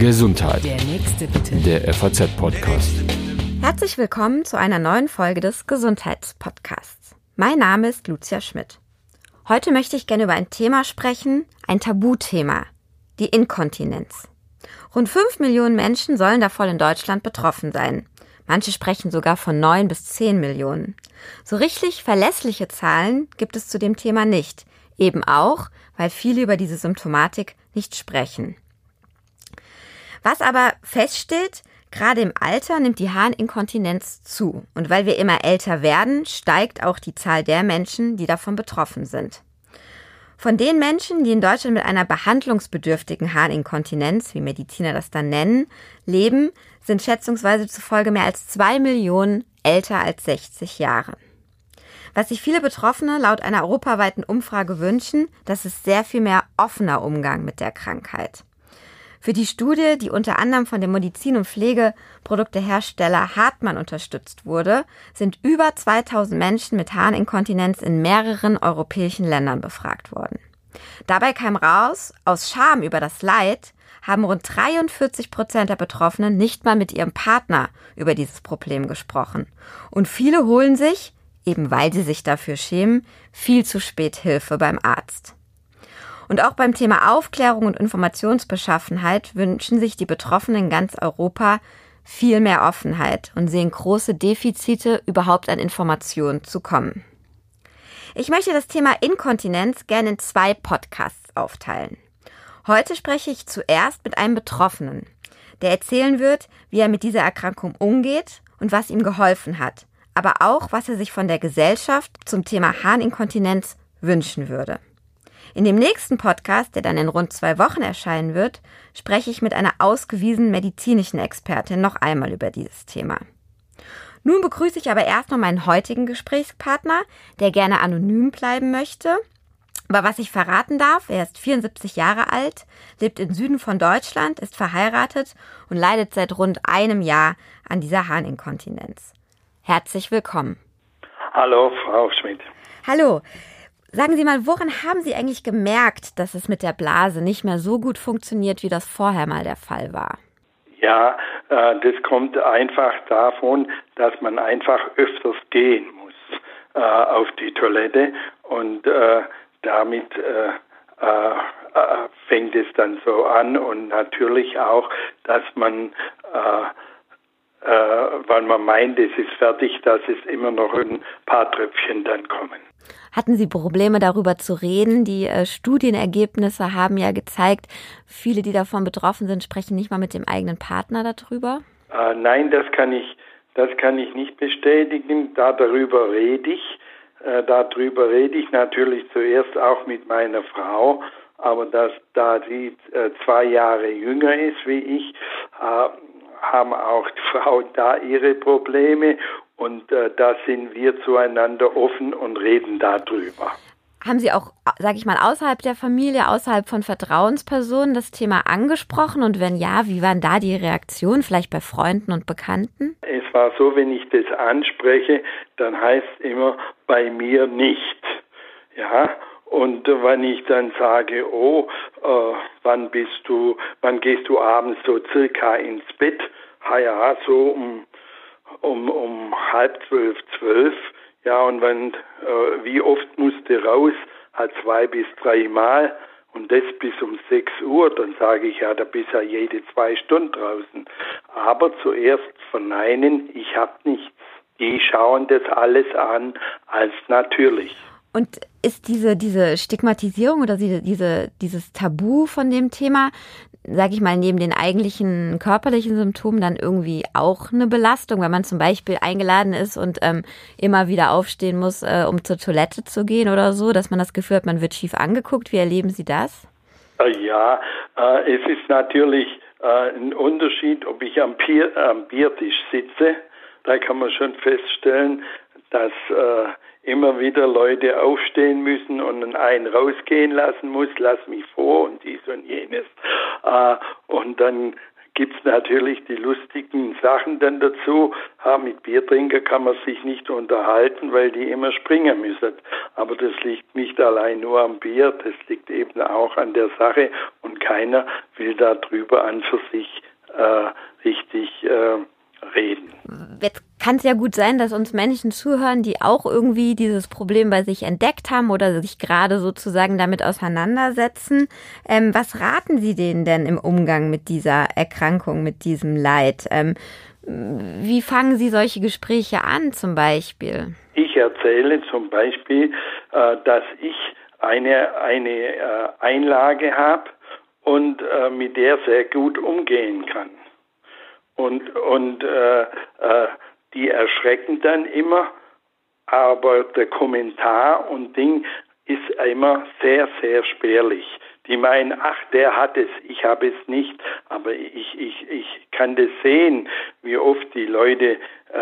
Gesundheit. Der nächste bitte. Der FAZ-Podcast. Herzlich willkommen zu einer neuen Folge des Gesundheitspodcasts. Mein Name ist Lucia Schmidt. Heute möchte ich gerne über ein Thema sprechen, ein Tabuthema, die Inkontinenz. Rund 5 Millionen Menschen sollen davon in Deutschland betroffen sein. Manche sprechen sogar von 9 bis 10 Millionen. So richtig verlässliche Zahlen gibt es zu dem Thema nicht. Eben auch, weil viele über diese Symptomatik nicht sprechen. Was aber feststeht, gerade im Alter nimmt die Harninkontinenz zu. Und weil wir immer älter werden, steigt auch die Zahl der Menschen, die davon betroffen sind. Von den Menschen, die in Deutschland mit einer behandlungsbedürftigen Harninkontinenz, wie Mediziner das dann nennen, leben, sind schätzungsweise zufolge mehr als zwei Millionen älter als 60 Jahre. Was sich viele Betroffene laut einer europaweiten Umfrage wünschen, das ist sehr viel mehr offener Umgang mit der Krankheit. Für die Studie, die unter anderem von dem Medizin- und Pflegeproduktehersteller Hartmann unterstützt wurde, sind über 2000 Menschen mit Harninkontinenz in mehreren europäischen Ländern befragt worden. Dabei kam raus, aus Scham über das Leid haben rund 43 Prozent der Betroffenen nicht mal mit ihrem Partner über dieses Problem gesprochen. Und viele holen sich, eben weil sie sich dafür schämen, viel zu spät Hilfe beim Arzt. Und auch beim Thema Aufklärung und Informationsbeschaffenheit wünschen sich die Betroffenen in ganz Europa viel mehr Offenheit und sehen große Defizite, überhaupt an Informationen zu kommen. Ich möchte das Thema Inkontinenz gerne in zwei Podcasts aufteilen. Heute spreche ich zuerst mit einem Betroffenen, der erzählen wird, wie er mit dieser Erkrankung umgeht und was ihm geholfen hat, aber auch, was er sich von der Gesellschaft zum Thema Harninkontinenz wünschen würde. In dem nächsten Podcast, der dann in rund zwei Wochen erscheinen wird, spreche ich mit einer ausgewiesenen medizinischen Expertin noch einmal über dieses Thema. Nun begrüße ich aber erst noch meinen heutigen Gesprächspartner, der gerne anonym bleiben möchte. Aber was ich verraten darf, er ist 74 Jahre alt, lebt im Süden von Deutschland, ist verheiratet und leidet seit rund einem Jahr an dieser Harninkontinenz. Herzlich willkommen. Hallo, Frau Schmidt. Hallo. Sagen Sie mal, woran haben Sie eigentlich gemerkt, dass es mit der Blase nicht mehr so gut funktioniert, wie das vorher mal der Fall war? Ja, äh, das kommt einfach davon, dass man einfach öfters gehen muss äh, auf die Toilette und äh, damit äh, äh, äh, fängt es dann so an und natürlich auch, dass man weil man meint, es ist fertig, dass es immer noch ein paar Tröpfchen dann kommen. Hatten Sie Probleme darüber zu reden? Die äh, Studienergebnisse haben ja gezeigt, viele, die davon betroffen sind, sprechen nicht mal mit dem eigenen Partner darüber. Äh, nein, das kann ich, das kann ich nicht bestätigen. Da darüber rede ich. Äh, darüber rede ich natürlich zuerst auch mit meiner Frau, aber dass, da sie äh, zwei Jahre jünger ist wie ich, äh, haben auch die Frauen da ihre Probleme und äh, da sind wir zueinander offen und reden darüber. Haben Sie auch, sage ich mal, außerhalb der Familie, außerhalb von Vertrauenspersonen das Thema angesprochen? Und wenn ja, wie waren da die Reaktionen, vielleicht bei Freunden und Bekannten? Es war so, wenn ich das anspreche, dann heißt immer bei mir nicht. Ja, und wenn ich dann sage, oh, äh, wann bist du, wann gehst du abends so circa ins Bett? Ha ja, so um um, um halb zwölf, zwölf. Ja, und wenn, äh, wie oft musste raus? Halt zwei bis drei Mal und das bis um sechs Uhr, dann sage ich ja, da bist ja jede zwei Stunden draußen. Aber zuerst verneinen, ich habe nichts. Die schauen das alles an als natürlich. Und ist diese, diese Stigmatisierung oder diese, diese, dieses Tabu von dem Thema sage ich mal, neben den eigentlichen körperlichen Symptomen dann irgendwie auch eine Belastung, wenn man zum Beispiel eingeladen ist und ähm, immer wieder aufstehen muss, äh, um zur Toilette zu gehen oder so, dass man das Gefühl hat, man wird schief angeguckt. Wie erleben Sie das? Äh, ja, äh, es ist natürlich äh, ein Unterschied, ob ich am, Bier, am Biertisch sitze. Da kann man schon feststellen, dass äh, immer wieder Leute aufstehen müssen und einen rausgehen lassen muss, lass mich vor und dies und jenes. Äh, und dann gibt es natürlich die lustigen Sachen dann dazu. Ha, mit Biertrinker kann man sich nicht unterhalten, weil die immer springen müssen. Aber das liegt nicht allein nur am Bier, das liegt eben auch an der Sache und keiner will darüber an für sich äh, richtig äh, reden. Jetzt kann es ja gut sein, dass uns Menschen zuhören, die auch irgendwie dieses Problem bei sich entdeckt haben oder sich gerade sozusagen damit auseinandersetzen. Ähm, was raten Sie denen denn im Umgang mit dieser Erkrankung, mit diesem Leid? Ähm, wie fangen Sie solche Gespräche an zum Beispiel? Ich erzähle zum Beispiel, äh, dass ich eine, eine äh, Einlage habe und äh, mit der sehr gut umgehen kann. Und, und äh, äh, die erschrecken dann immer, aber der Kommentar und Ding ist immer sehr, sehr spärlich. Die meinen, ach, der hat es, ich habe es nicht, aber ich, ich, ich kann das sehen, wie oft die Leute äh,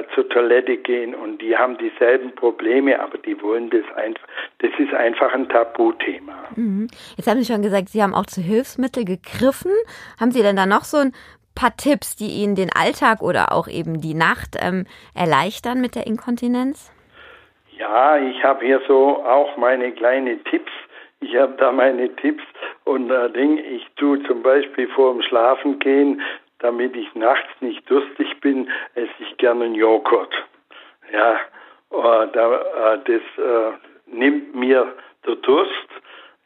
äh zur Toilette gehen und die haben dieselben Probleme, aber die wollen das einfach, das ist einfach ein Tabuthema. Mhm. Jetzt haben Sie schon gesagt, Sie haben auch zu Hilfsmitteln gegriffen. Haben Sie denn da noch so ein paar Tipps, die Ihnen den Alltag oder auch eben die Nacht ähm, erleichtern mit der Inkontinenz? Ja, ich habe hier so auch meine kleinen Tipps. Ich habe da meine Tipps und äh, Ding, ich tue zum Beispiel vor dem Schlafen gehen, damit ich nachts nicht durstig bin, esse ich gerne einen Joghurt. Ja, äh, da, äh, das äh, nimmt mir der Durst.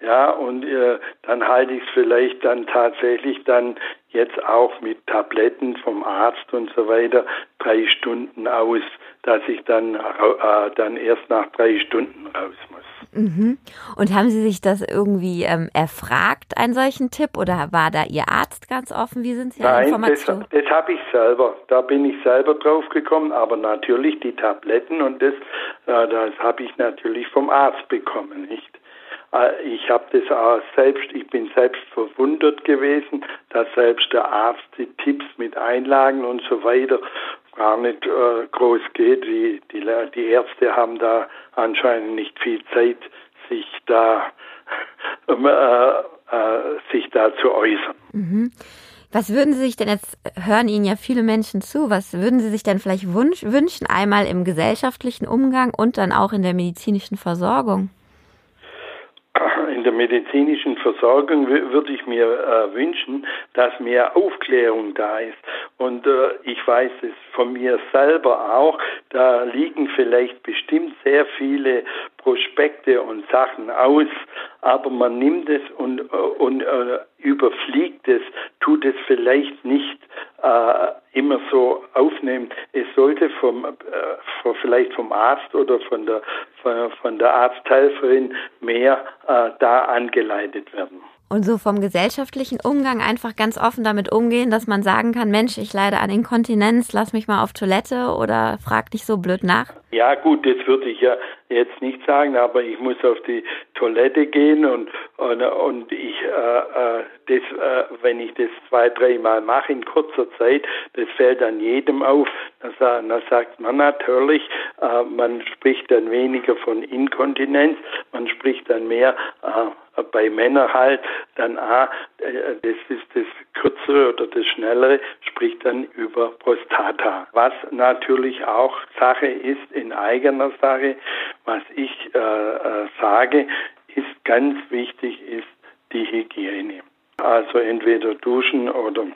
Ja, und äh, dann halte ich es vielleicht dann tatsächlich dann jetzt auch mit Tabletten vom Arzt und so weiter drei Stunden aus, dass ich dann, äh, dann erst nach drei Stunden raus muss. Mhm. Und haben Sie sich das irgendwie ähm, erfragt, einen solchen Tipp, oder war da Ihr Arzt ganz offen? Wie sind Sie Nein, Informationen? das, das habe ich selber. Da bin ich selber drauf gekommen, aber natürlich die Tabletten und das, äh, das habe ich natürlich vom Arzt bekommen, nicht? Äh, ich habe das auch selbst, ich bin selbst verwundert gewesen, dass selbst der Arzt die Tipps mit Einlagen und so weiter gar nicht äh, groß geht. Die, die, die Ärzte haben da anscheinend nicht viel Zeit, sich da, äh, äh, sich da zu äußern. Mhm. Was würden Sie sich denn jetzt, hören Ihnen ja viele Menschen zu, was würden Sie sich denn vielleicht wünschen, einmal im gesellschaftlichen Umgang und dann auch in der medizinischen Versorgung? In der medizinischen Versorgung würde ich mir äh, wünschen, dass mehr Aufklärung da ist. Und äh, ich weiß es von mir selber auch, da liegen vielleicht bestimmt sehr viele Prospekte und Sachen aus, aber man nimmt es und, äh, und äh, überfliegt es, tut es vielleicht nicht äh, immer so aufnehmen. Es sollte vom, äh, vielleicht vom Arzt oder von der, von, von der Arzthelferin mehr äh, da angeleitet werden. Und so vom gesellschaftlichen Umgang einfach ganz offen damit umgehen, dass man sagen kann, Mensch, ich leide an Inkontinenz, lass mich mal auf Toilette oder frag nicht so blöd nach. Ja gut, das würde ich ja jetzt nicht sagen, aber ich muss auf die Toilette gehen und und, und ich äh, äh das, äh, wenn ich das zwei, dreimal mache in kurzer Zeit, das fällt dann jedem auf. Da, da sagt man natürlich, äh, man spricht dann weniger von Inkontinenz, man spricht dann mehr äh, bei Männern halt dann A, äh, das ist das Kürzere oder das Schnellere, spricht dann über Prostata. Was natürlich auch Sache ist in eigener Sache, was ich äh, äh, sage, ist ganz wichtig, ist die Hygiene. Also entweder duschen oder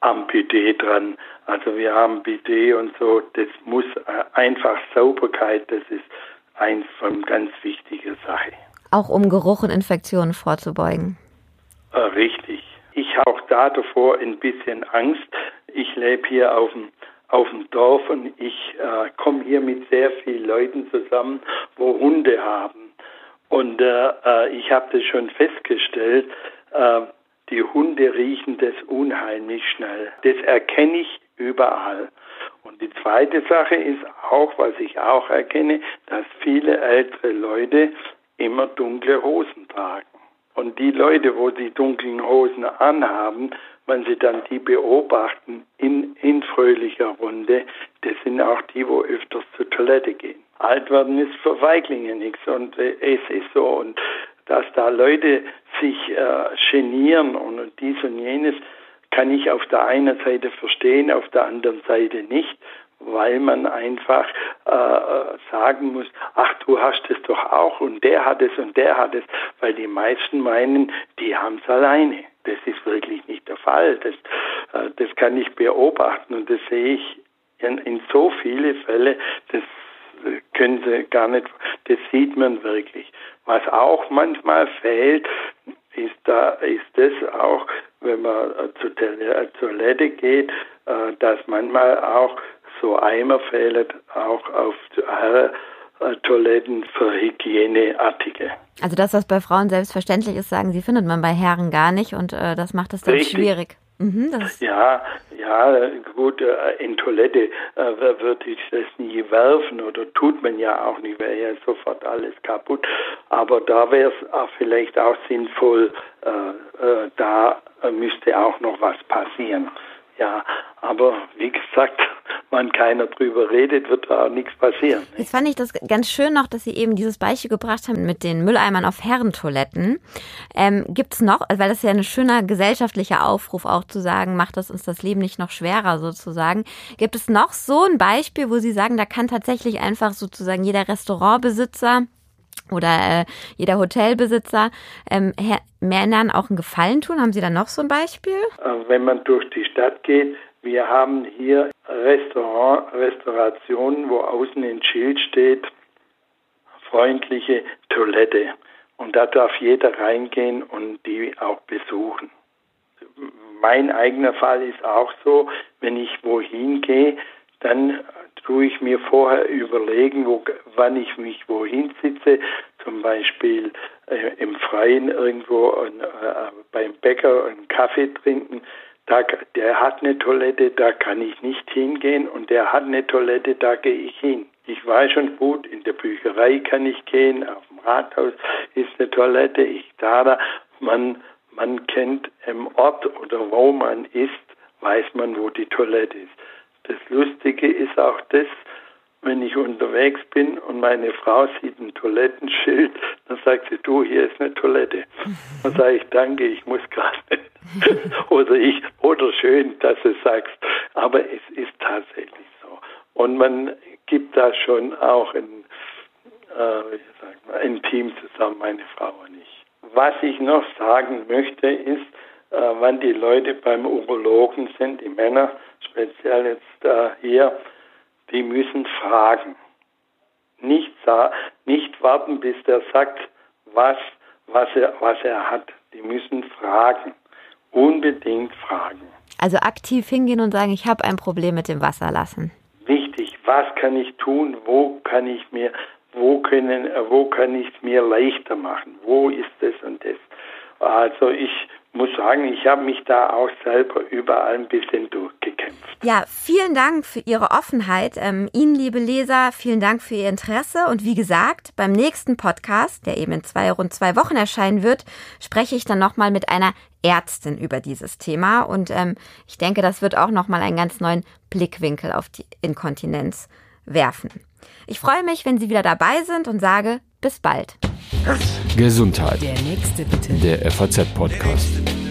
am Bidet dran. Also wir haben Bidet und so, das muss äh, einfach Sauberkeit, das ist eins von ganz wichtiger Sache. Auch um Geruch und Infektionen vorzubeugen. Äh, richtig. Ich habe auch da davor ein bisschen Angst. Ich lebe hier auf dem auf dem Dorf und ich äh, komme hier mit sehr vielen Leuten zusammen, wo Hunde haben. Und äh, äh ich habe das schon festgestellt, äh, die Hunde riechen das unheimlich schnell. Das erkenne ich überall. Und die zweite Sache ist auch, was ich auch erkenne, dass viele ältere Leute immer dunkle Hosen tragen. Und die Leute, wo die dunklen Hosen anhaben, wenn sie dann die beobachten in, in fröhlicher Runde, das sind auch die, wo öfters zur Toilette gehen. Alt werden ist für Feiglinge nichts und äh, es ist so. Und dass da Leute sich äh, genieren und dies und jenes, kann ich auf der einen Seite verstehen, auf der anderen Seite nicht, weil man einfach äh, sagen muss, ach, du hast es doch auch und der hat es und der hat es, weil die meisten meinen, die haben es alleine. Das ist wirklich nicht der Fall. Das, äh, das kann ich beobachten und das sehe ich in, in so viele Fälle, das können Sie gar nicht, das sieht man wirklich. Was auch manchmal fehlt, ist da, ist das auch, wenn man zur Toilette geht, äh, dass manchmal auch so Eimer fehlen, auch auf Toiletten für Hygieneartige. Also das, was bei Frauen selbstverständlich ist, sagen Sie, findet man bei Herren gar nicht und äh, das macht es dann Richtig. schwierig. Mhm, ja, ja, gut, äh, in Toilette äh, würde ich das nie werfen oder tut man ja auch nicht, wäre ja sofort alles kaputt. Aber da wäre es vielleicht auch sinnvoll, äh, äh, da müsste auch noch was passieren. Ja, aber wie gesagt, wenn keiner drüber redet, wird da auch nichts passieren. Jetzt fand ich das ganz schön noch, dass Sie eben dieses Beispiel gebracht haben mit den Mülleimern auf Herrentoiletten. Ähm, Gibt es noch, weil das ist ja ein schöner gesellschaftlicher Aufruf auch zu sagen, macht das uns das Leben nicht noch schwerer sozusagen. Gibt es noch so ein Beispiel, wo Sie sagen, da kann tatsächlich einfach sozusagen jeder Restaurantbesitzer oder äh, jeder Hotelbesitzer ähm, Männern auch einen Gefallen tun? Haben Sie da noch so ein Beispiel? Äh, wenn man durch die Stadt geht, wir haben hier Restaurant, Restaurationen, wo außen ein Schild steht, freundliche Toilette. Und da darf jeder reingehen und die auch besuchen. Mein eigener Fall ist auch so, wenn ich wohin gehe, dann tue ich mir vorher überlegen, wo, wann ich mich wohin sitze, zum Beispiel äh, im Freien irgendwo äh, beim Bäcker einen Kaffee trinken. Da, der hat eine Toilette, da kann ich nicht hingehen und der hat eine Toilette, da gehe ich hin. Ich weiß schon gut, in der Bücherei kann ich gehen, auf dem Rathaus ist eine Toilette, ich da, da. Man, man kennt im Ort oder wo man ist, weiß man, wo die Toilette ist. Das Lustige ist auch das, wenn ich unterwegs bin und meine Frau sieht ein Toilettenschild, dann sagt sie, du, hier ist eine Toilette. Dann sage ich, danke, ich muss gerade. oder ich, oder schön, dass du sagst. Aber es ist tatsächlich so. Und man gibt da schon auch ein, äh, ein Team zusammen, meine Frau und ich. Was ich noch sagen möchte, ist, wann die Leute beim Urologen sind, die Männer, speziell jetzt äh, hier, die müssen fragen. Nicht, nicht warten, bis der sagt, was, was, er, was er hat. Die müssen fragen. Unbedingt fragen. Also aktiv hingehen und sagen, ich habe ein Problem mit dem Wasserlassen. Wichtig, was kann ich tun? Wo kann ich mir, wo können, wo kann ich es mir leichter machen? Wo ist das und das? Also ich muss sagen, ich habe mich da auch selber überall ein bisschen durchgekämpft. Ja, vielen Dank für Ihre Offenheit. Ähm, Ihnen, liebe Leser, vielen Dank für Ihr Interesse. Und wie gesagt, beim nächsten Podcast, der eben in zwei, rund zwei Wochen erscheinen wird, spreche ich dann nochmal mit einer Ärztin über dieses Thema. Und ähm, ich denke, das wird auch nochmal einen ganz neuen Blickwinkel auf die Inkontinenz werfen. Ich freue mich, wenn Sie wieder dabei sind und sage bis bald. Gesundheit. Der nächste bitte. Der FAZ-Podcast.